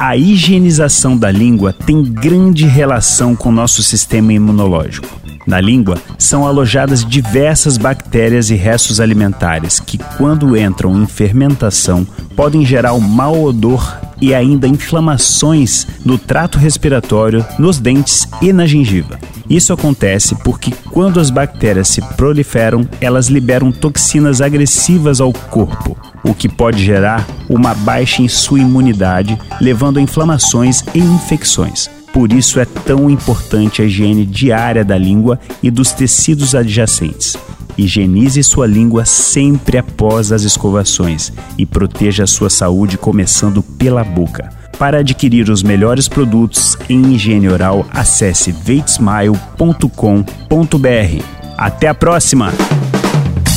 A higienização da língua tem grande relação com o nosso sistema imunológico. Na língua são alojadas diversas bactérias e restos alimentares que, quando entram em fermentação, podem gerar um mau odor e ainda inflamações no trato respiratório, nos dentes e na gengiva. Isso acontece porque quando as bactérias se proliferam, elas liberam toxinas agressivas ao corpo, o que pode gerar uma baixa em sua imunidade, levando a inflamações e infecções. Por isso é tão importante a higiene diária da língua e dos tecidos adjacentes. Higienize sua língua sempre após as escovações e proteja a sua saúde começando pela boca. Para adquirir os melhores produtos em higiene oral, acesse veitsmile.com.br. Até a próxima!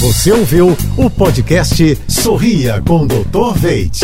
Você ouviu o podcast Sorria com Dr. Veit.